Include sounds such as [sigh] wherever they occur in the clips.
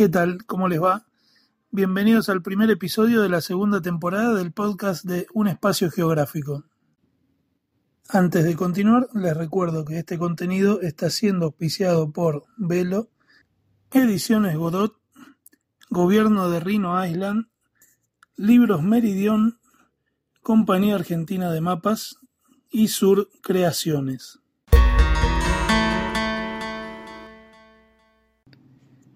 ¿Qué tal? ¿Cómo les va? Bienvenidos al primer episodio de la segunda temporada del podcast de Un Espacio Geográfico. Antes de continuar, les recuerdo que este contenido está siendo auspiciado por Velo, Ediciones Godot, Gobierno de Rhino Island, Libros Meridión, Compañía Argentina de Mapas y Sur Creaciones.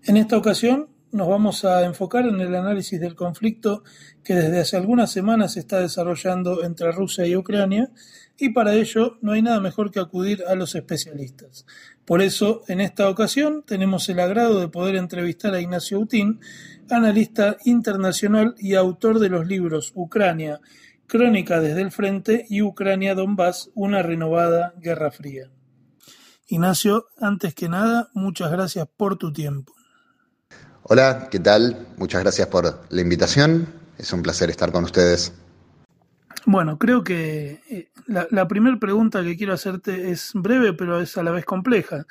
En esta ocasión nos vamos a enfocar en el análisis del conflicto que desde hace algunas semanas se está desarrollando entre Rusia y Ucrania y para ello no hay nada mejor que acudir a los especialistas. Por eso, en esta ocasión tenemos el agrado de poder entrevistar a Ignacio Utín, analista internacional y autor de los libros Ucrania, Crónica desde el Frente y Ucrania-Donbass, una renovada Guerra Fría. Ignacio, antes que nada, muchas gracias por tu tiempo. Hola, ¿qué tal? Muchas gracias por la invitación. Es un placer estar con ustedes. Bueno, creo que eh, la, primera pregunta que quiero hacerte es breve, pero es a la vez compleja.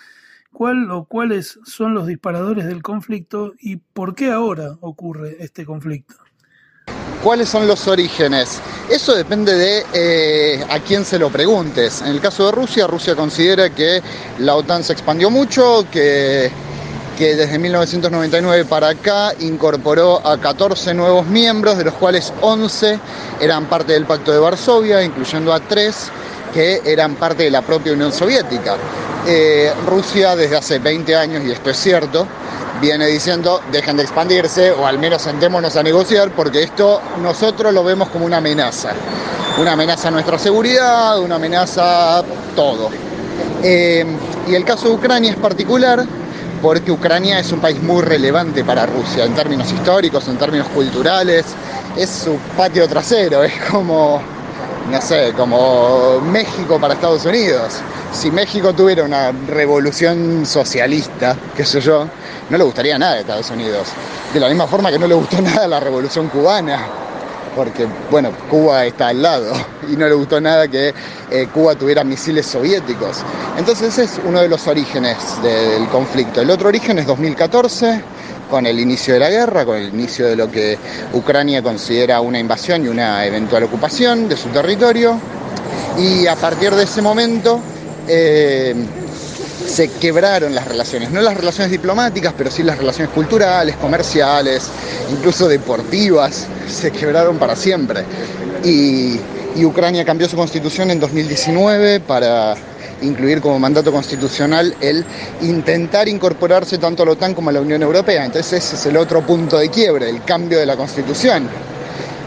¿Cuál o cuáles son los disparadores del conflicto y por qué ahora ocurre este conflicto? ¿Cuáles son los orígenes? Eso depende de eh, a quién se lo preguntes. En el caso de Rusia, Rusia considera que la OTAN se expandió mucho, que que desde 1999 para acá incorporó a 14 nuevos miembros, de los cuales 11 eran parte del Pacto de Varsovia, incluyendo a 3 que eran parte de la propia Unión Soviética. Eh, Rusia desde hace 20 años, y esto es cierto, viene diciendo dejen de expandirse o al menos sentémonos a negociar porque esto nosotros lo vemos como una amenaza. Una amenaza a nuestra seguridad, una amenaza a todo. Eh, y el caso de Ucrania es particular porque Ucrania es un país muy relevante para Rusia en términos históricos, en términos culturales, es su patio trasero, [laughs] es como, no sé, como México para Estados Unidos. Si México tuviera una revolución socialista, qué sé yo, no le gustaría nada de Estados Unidos. De la misma forma que no le gustó [laughs] nada la revolución cubana porque, bueno, Cuba está al lado [laughs] y no le gustó nada que eh, Cuba tuviera misiles soviéticos. Entonces ese es uno de los orígenes del conflicto. El otro origen es 2014, con el inicio de la guerra, con el inicio de lo que Ucrania considera una invasión y una eventual ocupación de su territorio. Y a partir de ese momento... Eh, se quebraron las relaciones, no las relaciones diplomáticas, pero sí las relaciones culturales, comerciales, incluso deportivas, se quebraron para siempre. Y, Ucrania cambió su constitución en 2019 para incluir como mandato constitucional el intentar incorporarse tanto a la OTAN como a la Unión Europea. Entonces ese es el otro punto de quiebre, el cambio de la constitución.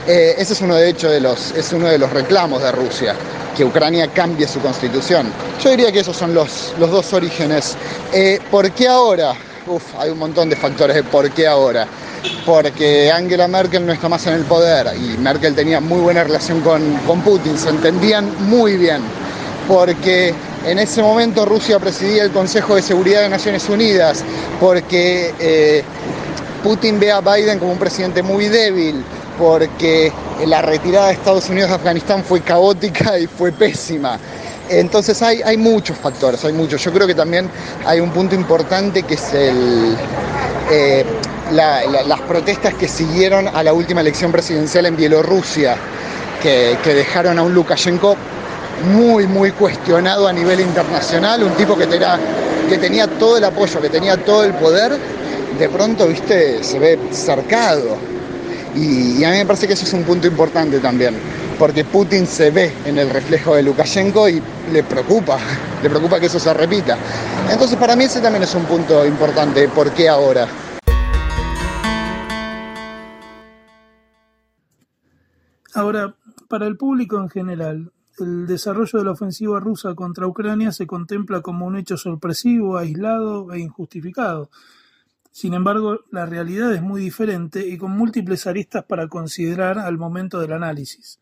Eh, ese es uno de hecho de los, es uno de los reclamos de Rusia que Ucrania cambie su constitución. Yo diría que esos son los, los dos orígenes. Eh, ¿Por qué ahora? Uf, hay un montón de factores de por qué ahora. Porque Angela Merkel no está más en el poder y Merkel tenía muy buena relación con, con Putin, se entendían muy bien. Porque en ese momento Rusia presidía el Consejo de Seguridad de Naciones Unidas, porque eh, Putin ve a Biden como un presidente muy débil, porque la retirada de Estados Unidos de Afganistán fue caótica y fue pésima. Entonces hay, hay muchos factores, hay muchos. Yo creo que también hay un punto importante que es el, eh, las protestas que siguieron a la última elección presidencial en Bielorrusia, que, dejaron a un Lukashenko muy, muy cuestionado a nivel internacional, un tipo que, que tenía todo el apoyo, que tenía todo el poder, de pronto, viste, se ve cercado. Y, a mí me parece que eso es un punto importante también, porque Putin se ve en el reflejo de Lukashenko y le preocupa, [laughs] le preocupa que eso se repita. Entonces para mí ese también es un punto importante, ¿por qué ahora? Ahora, para el público en general, el desarrollo de la ofensiva rusa contra Ucrania se contempla como un hecho sorpresivo, aislado e injustificado. Sin embargo, la realidad es muy diferente y con múltiples aristas para considerar al momento del análisis.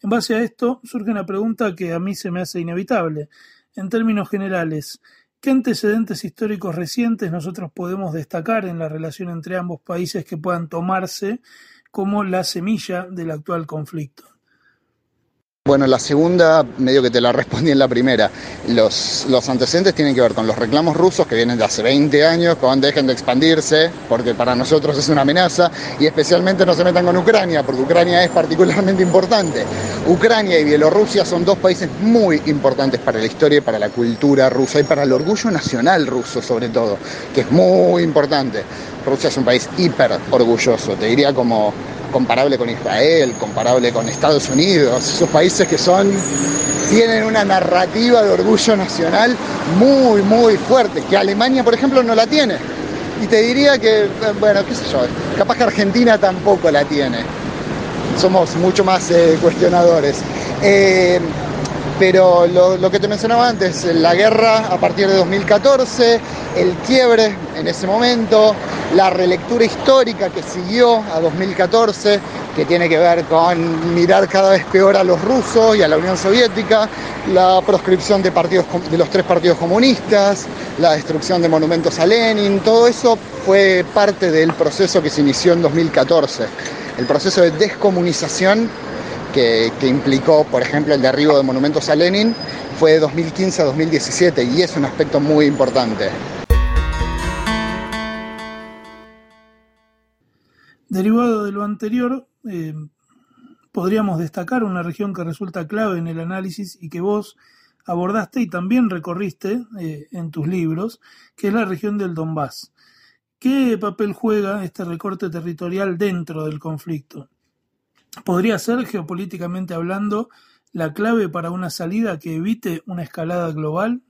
En base a esto, surge una pregunta que a mí se me hace inevitable. En términos generales, ¿qué antecedentes históricos recientes nosotros podemos destacar en la relación entre ambos países que puedan tomarse como la semilla del actual conflicto? Bueno, la segunda, medio que te la respondí en la primera. Los, antecedentes tienen que ver con los reclamos rusos que vienen de hace 20 años, con dejen de expandirse, porque para nosotros es una amenaza, y especialmente no se metan con Ucrania, porque Ucrania es particularmente importante. Ucrania y Bielorrusia son dos países muy importantes para la historia y para la cultura rusa, y para el orgullo nacional ruso sobre todo, que es muy importante. Rusia es un país hiper orgulloso, te diría como comparable con Israel, comparable con Estados Unidos, esos países que son tienen una narrativa de orgullo nacional muy, muy fuerte, que Alemania, por ejemplo, no la tiene. Y te diría que, bueno, qué sé yo, capaz que Argentina tampoco la tiene. Somos mucho más eh, cuestionadores. Eh, pero lo, que te mencionaba antes, la guerra a partir de 2014, el quiebre en ese momento, la relectura histórica que siguió a 2014, que tiene que ver con mirar cada vez peor a los rusos y a la Unión Soviética, la proscripción de, partidos, de los tres partidos comunistas, la destrucción de monumentos a Lenin, todo eso fue parte del proceso que se inició en 2014, el proceso de descomunización que, implicó, por ejemplo, el derribo de monumentos a Lenin, fue de 2015 a 2017 y es un aspecto muy importante. Derivado de lo anterior, eh, podríamos destacar una región que resulta clave en el análisis y que vos abordaste y también recorriste eh, en tus libros, que es la región del Donbass. ¿Qué papel juega este recorte territorial dentro del conflicto? podría ser, geopolíticamente hablando, la clave para una salida que evite una escalada global?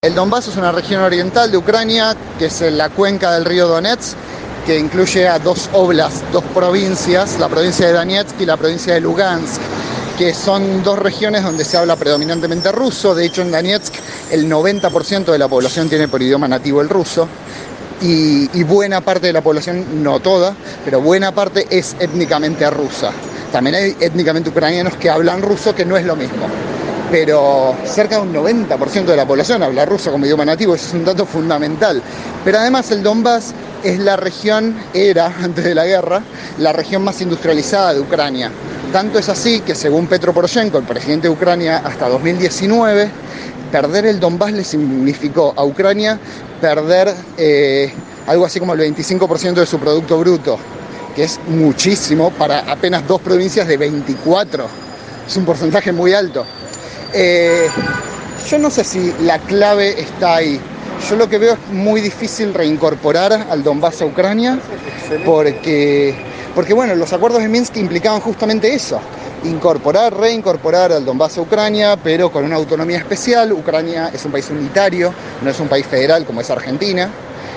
El Donbass es una región oriental de Ucrania, que es la cuenca del río Donetsk, que incluye a dos oblas, dos provincias, la provincia de Donetsk y la provincia de Lugansk, que son dos regiones donde se habla predominantemente ruso. De hecho, en Donetsk el 90% de la población tiene por idioma nativo el ruso y, buena parte de la población, no toda, pero buena parte es étnicamente rusa. También hay étnicamente ucranianos que hablan ruso, que no es lo mismo. Pero cerca de un 90% de la población habla ruso como idioma nativo, eso es un dato fundamental. Pero además el Donbass es la región, era [laughs] antes de la guerra, la región más industrializada de Ucrania. Tanto es así que según Petro Poroshenko, el presidente de Ucrania, hasta 2019, perder el Donbass le significó a Ucrania perder eh, algo así como el 25% de su Producto Bruto, que es muchísimo para apenas dos provincias de 24. Es un porcentaje muy alto. Eh, yo no sé si la clave está ahí. Yo lo que veo es muy difícil reincorporar al Donbass a Ucrania porque, porque bueno, los acuerdos de Minsk implicaban justamente eso incorporar, reincorporar al Donbass a Ucrania, pero con una autonomía especial. Ucrania es un país unitario, no es un país federal como es Argentina.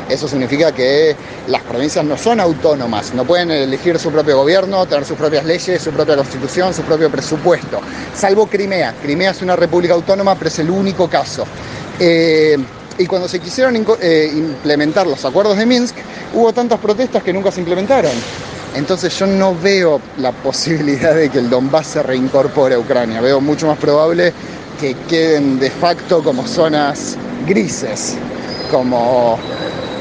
Eso significa que las provincias no son autónomas, no pueden elegir su propio gobierno, tener sus propias leyes, su propia constitución, su propio presupuesto, salvo Crimea. Crimea es una república autónoma, pero es el único caso. Eh, y cuando se quisieron eh, implementar los acuerdos de Minsk, hubo tantas protestas que nunca se implementaron. Entonces yo no veo la [laughs] posibilidad de que el Donbass se reincorpore a Ucrania. Veo mucho más probable que queden de facto como zonas grises, como,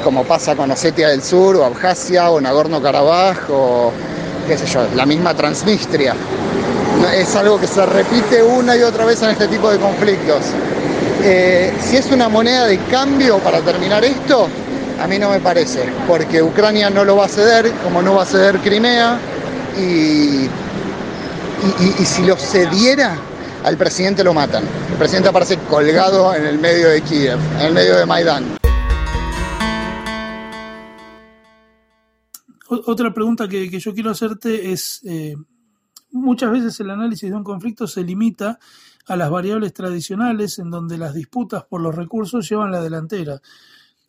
como pasa con Osetia del Sur o Abjasia o Nagorno-Karabaj o qué sé yo, la misma Transnistria. Es algo que se repite una y otra vez en este tipo de conflictos. Eh, si es una moneda de cambio para terminar esto, a mí no me parece, porque Ucrania no lo va a ceder, como no va a ceder Crimea, y, si lo cediera, al presidente lo matan. El presidente aparece colgado en el medio de Kiev, en el medio de Maidán. Otra pregunta que, yo quiero hacerte es, eh, muchas veces el análisis de un conflicto se limita a las variables tradicionales en donde las disputas por los recursos llevan la delantera.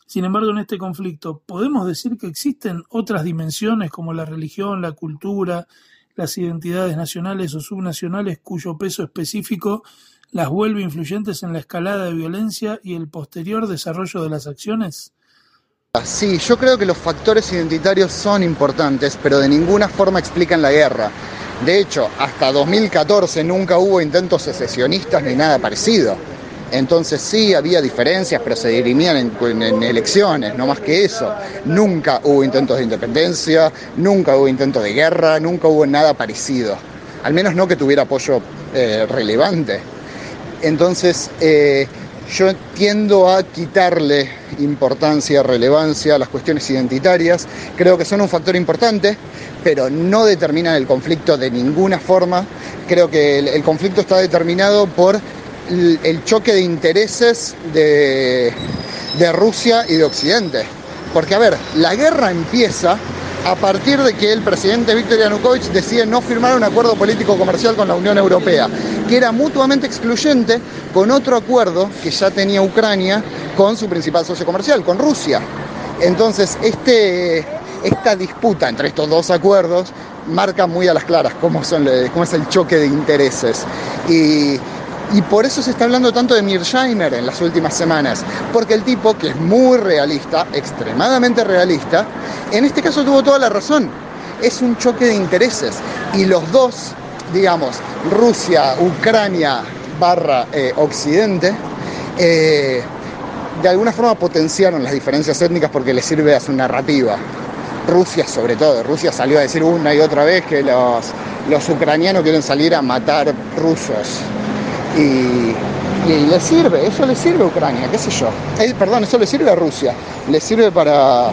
Sin embargo, en este conflicto, ¿podemos decir que existen otras dimensiones como la religión, la cultura, las identidades nacionales o subnacionales cuyo peso específico las vuelve influyentes en la escalada de violencia y el posterior desarrollo de las acciones? Sí, yo creo que los factores identitarios son importantes, pero de ninguna forma explican la guerra. De hecho, hasta 2014 nunca hubo intentos secesionistas ni nada parecido. Entonces sí había diferencias, pero se dirimían en, elecciones, no más que eso. Nunca hubo intentos de independencia, nunca hubo intentos de guerra, nunca hubo nada parecido. al menos no que tuviera apoyo eh, relevante. Entonces, eh, yo tiendo a quitarle importancia, relevancia a las cuestiones identitarias. Creo que son un factor importante, pero no determinan el conflicto de ninguna forma. Creo que el, conflicto está determinado por el, choque de intereses de, Rusia y de Occidente. Porque, a ver, la guerra empieza a partir de que el presidente Viktor Yanukovych decide no firmar un acuerdo político comercial con la Unión Europea, que era mutuamente excluyente con otro acuerdo que ya tenía Ucrania con su principal socio comercial, con Rusia. Entonces, este, esta disputa entre estos dos acuerdos marca muy a las claras cómo, es el choque de intereses. Y por eso se está hablando tanto de Mearsheimer en las últimas semanas, porque el tipo, que es muy realista, extremadamente realista, en este caso tuvo toda la razón. Es un choque de intereses. Y los dos, digamos, Rusia, Ucrania barra eh, Occidente, eh, de alguna forma potenciaron las diferencias étnicas porque les sirve a su narrativa. Rusia sobre todo, Rusia salió a decir una y otra vez que los, los ucranianos quieren salir a matar rusos y, le sirve, eso le sirve a Ucrania, qué sé yo. Eh, perdón, eso le sirve a Rusia, le sirve para,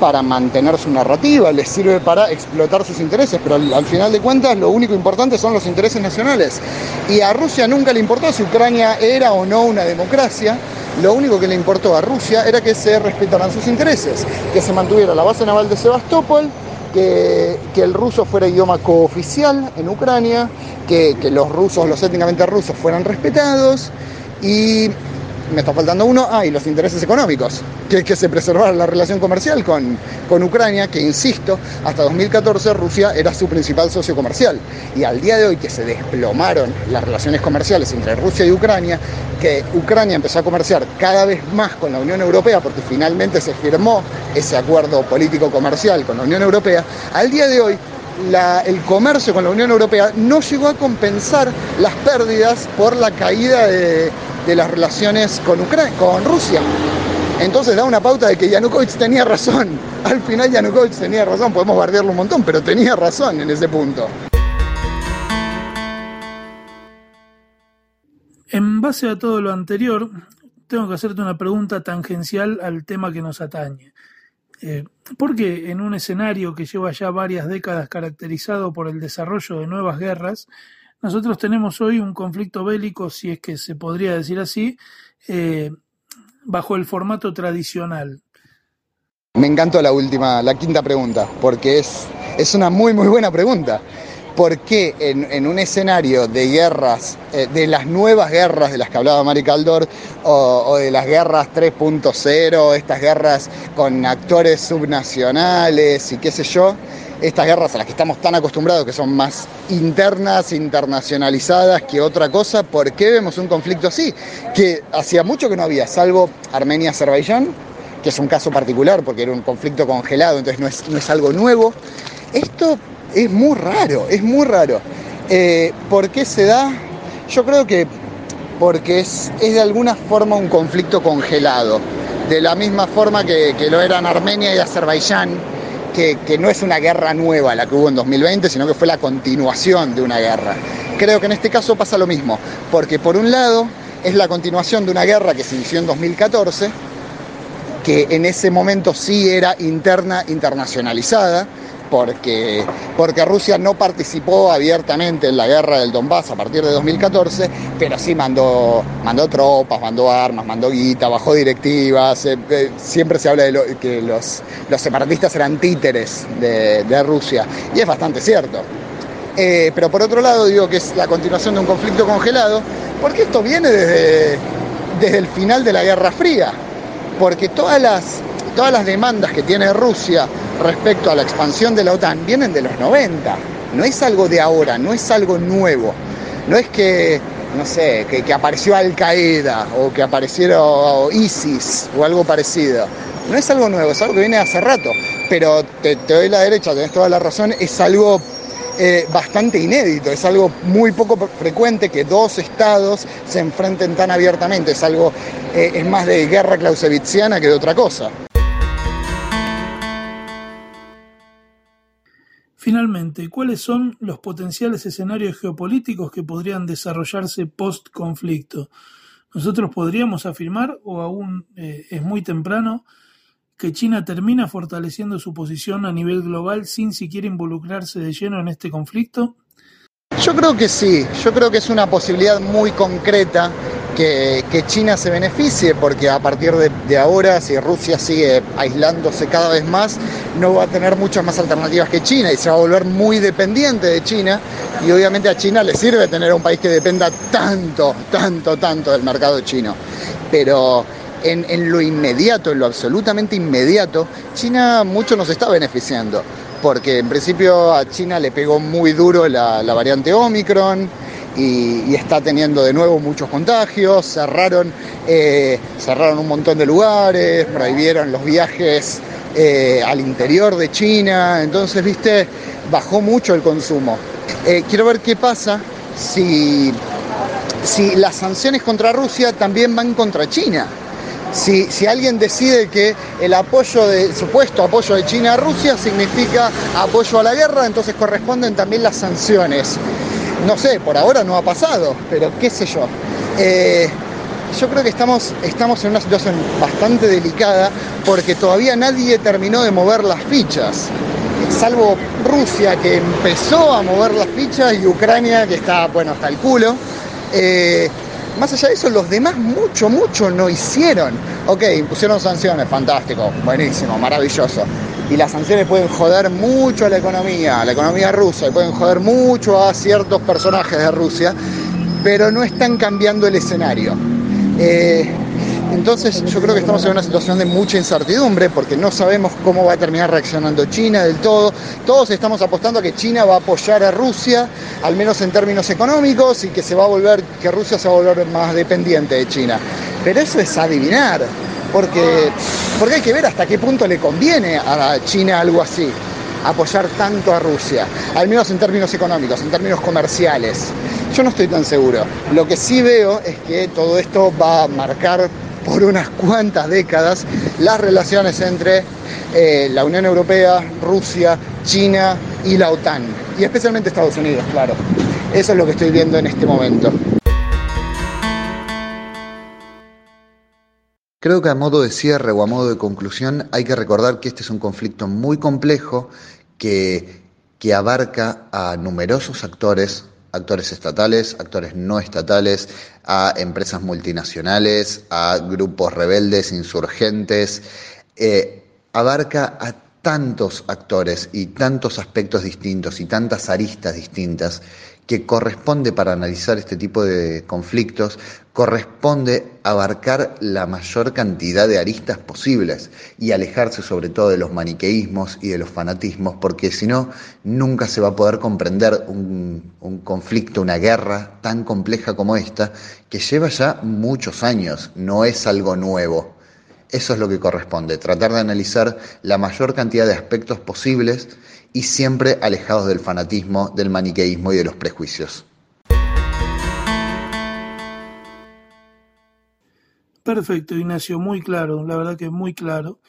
para mantener su narrativa, le sirve para explotar sus intereses, pero al, final de cuentas lo único importante son los intereses nacionales. Y a Rusia nunca le importó si Ucrania era o no una democracia, lo único que le importó a Rusia era que se respetaran sus intereses, que se mantuviera la base naval de Sebastopol, que, que el ruso fuera idioma cooficial en Ucrania, que, los rusos, los étnicamente rusos, fueran respetados y me está faltando uno, ah, y los intereses económicos, que, que se preservara la relación comercial con, con, Ucrania, que insisto, hasta 2014 Rusia era su principal socio comercial. Y al día de hoy que se desplomaron las relaciones comerciales entre Rusia y Ucrania, que Ucrania empezó a comerciar cada vez más con la Unión Europea, porque finalmente se firmó ese acuerdo político comercial con la Unión Europea, al día de hoy el comercio con la Unión Europea no llegó a compensar las pérdidas por la caída de, las relaciones con, con Rusia. Entonces da una pauta de que Yanukovych tenía razón. [laughs] Al final Yanukovych tenía razón, podemos bardearlo un montón, pero tenía razón en ese punto. En base a todo lo anterior, tengo que hacerte una pregunta tangencial al tema que nos atañe. Eh, porque en un escenario que lleva ya varias décadas caracterizado por el desarrollo de nuevas guerras, nosotros tenemos hoy un conflicto bélico, si es que se podría decir así, eh, bajo el formato tradicional. Me encantó la última, la quinta pregunta, porque es, es una muy, muy buena pregunta por qué en, un escenario de guerras, eh, de las nuevas guerras de las que hablaba Mari Caldor, o, de las guerras 3.0, estas guerras con actores subnacionales y qué sé yo, estas guerras a las que estamos tan acostumbrados, que son más internas, internacionalizadas que otra cosa, ¿por qué vemos un conflicto así? Que hacía mucho que no había, salvo Armenia-Azerbaiyán, que es un caso particular porque era un conflicto congelado, entonces no es, no es algo nuevo. Esto es muy raro, es muy raro. Eh, ¿Por qué se da? Yo creo que porque es, de alguna forma un conflicto congelado, de la misma forma que, lo eran Armenia y Azerbaiyán, que, no es una guerra nueva la que hubo en 2020, sino que fue la continuación de una guerra. Creo que en este caso pasa lo mismo, porque por un lado es la continuación de una guerra que se inició en 2014, que en ese momento sí era interna, internacionalizada, porque, porque Rusia no participó abiertamente en la guerra del Donbass a partir de 2014, pero sí mandó, mandó tropas, mandó armas, mandó guita, bajó directivas. Eh, eh, siempre se habla de que los, los, separatistas eran títeres de, Rusia, y es bastante cierto. Eh, pero por otro lado digo que es la continuación de un conflicto congelado, porque esto viene desde, desde el final de la Guerra Fría, porque todas las, todas las demandas que tiene Rusia respecto a la expansión de la OTAN vienen de los 90. No es algo de ahora, no es algo nuevo. No es que, no sé, que, apareció Al Qaeda o que apareció ISIS o algo parecido. No es algo nuevo, es algo que viene hace rato. Pero te, doy la derecha, tenés toda la razón, es algo eh, bastante inédito, es algo muy poco frecuente que dos estados se enfrenten tan abiertamente, es algo, eh, es más de guerra clausewitziana que de otra cosa. Finalmente, ¿cuáles son los potenciales escenarios geopolíticos que podrían desarrollarse post-conflicto? Nosotros podríamos afirmar, o aún eh, es muy temprano, que China termina fortaleciendo su posición a nivel global sin siquiera involucrarse de lleno en este conflicto. Yo creo que sí, yo creo que es una posibilidad muy concreta que, China se beneficie, porque a partir de, ahora, si Rusia sigue aislándose cada vez más, no va a tener muchas más alternativas que China y se va a volver muy dependiente de China. Y obviamente a China le sirve tener un país que dependa tanto, tanto, tanto del mercado chino. Pero en, lo inmediato, en lo absolutamente inmediato, China mucho nos está beneficiando porque en principio a China le pegó muy duro la, la variante Omicron, y, está teniendo de nuevo muchos contagios, cerraron, eh, cerraron un montón de lugares, prohibieron los viajes eh, al interior de China, entonces, viste, bajó mucho el consumo. Eh, quiero ver qué pasa si, si las sanciones contra Rusia también van contra China. Si, si, alguien decide que el apoyo de, supuesto apoyo de China a Rusia significa apoyo a la guerra, entonces corresponden también las sanciones. No sé, por ahora no ha pasado, pero qué sé yo. Eh, yo creo que estamos, estamos en una situación bastante delicada porque todavía nadie terminó de mover las fichas, salvo Rusia que empezó a mover las fichas y Ucrania que está, bueno, hasta el culo. Eh, más allá de eso, los demás mucho, mucho no hicieron. Ok, impusieron sanciones, fantástico, buenísimo, maravilloso y las sanciones pueden joder mucho a la economía, a la economía rusa, y pueden joder mucho a ciertos personajes de Rusia, pero no están cambiando el escenario. Eh, entonces yo creo que estamos en una situación de mucha incertidumbre porque no sabemos cómo va a terminar reaccionando China del todo. Todos estamos apostando a que China va a apoyar a Rusia, al menos en términos económicos, y que se va a volver, que Rusia se va a volver más dependiente de China. Pero eso es adivinar porque, porque hay que ver hasta qué punto le conviene a China algo así, apoyar tanto a Rusia, al menos en términos económicos, en términos comerciales. Yo no estoy tan seguro. Lo que sí veo es que todo esto va a marcar por unas cuantas décadas las relaciones entre eh, la Unión Europea, Rusia, China y la OTAN, y especialmente Estados Unidos, claro. Eso es lo que estoy viendo en este momento. Creo que a modo de cierre o a modo de conclusión hay que recordar que este es un conflicto muy complejo que, abarca a numerosos actores, actores estatales, actores no estatales, a empresas multinacionales, a grupos rebeldes, insurgentes, eh, abarca a tantos actores y tantos aspectos distintos y tantas aristas distintas que corresponde para analizar este tipo de conflictos, corresponde abarcar la mayor cantidad de aristas posibles y alejarse sobre todo de los maniqueísmos y de los fanatismos, porque si no, nunca se va a poder comprender un, un, conflicto, una guerra tan compleja como esta, que lleva ya muchos años, no es algo nuevo. Eso es lo que corresponde, tratar de analizar la mayor cantidad de aspectos posibles y siempre alejados del fanatismo, del maniqueísmo y de los prejuicios. Perfecto, Ignacio, muy claro, la verdad que muy claro.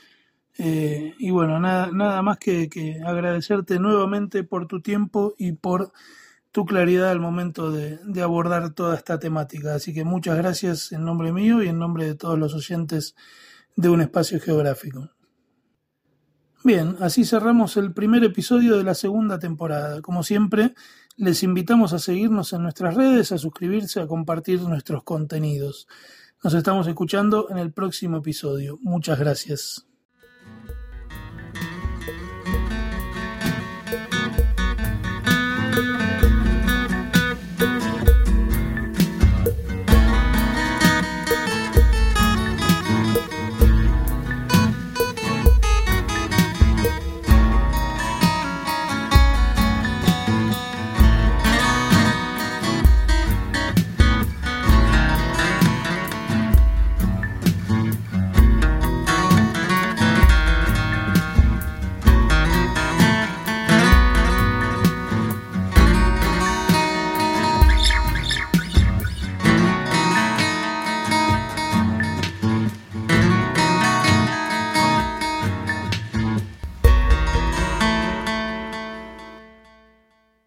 Eh, y bueno, nada, nada más que, agradecerte nuevamente por tu tiempo y por tu claridad al momento de, de, abordar toda esta temática. Así que muchas gracias en nombre mío y en nombre de todos los oyentes de un espacio geográfico. Bien, así cerramos el primer episodio de la segunda temporada. Como siempre, les invitamos a seguirnos en nuestras redes, a suscribirse, a compartir nuestros contenidos. Nos estamos escuchando en el próximo episodio. Muchas gracias.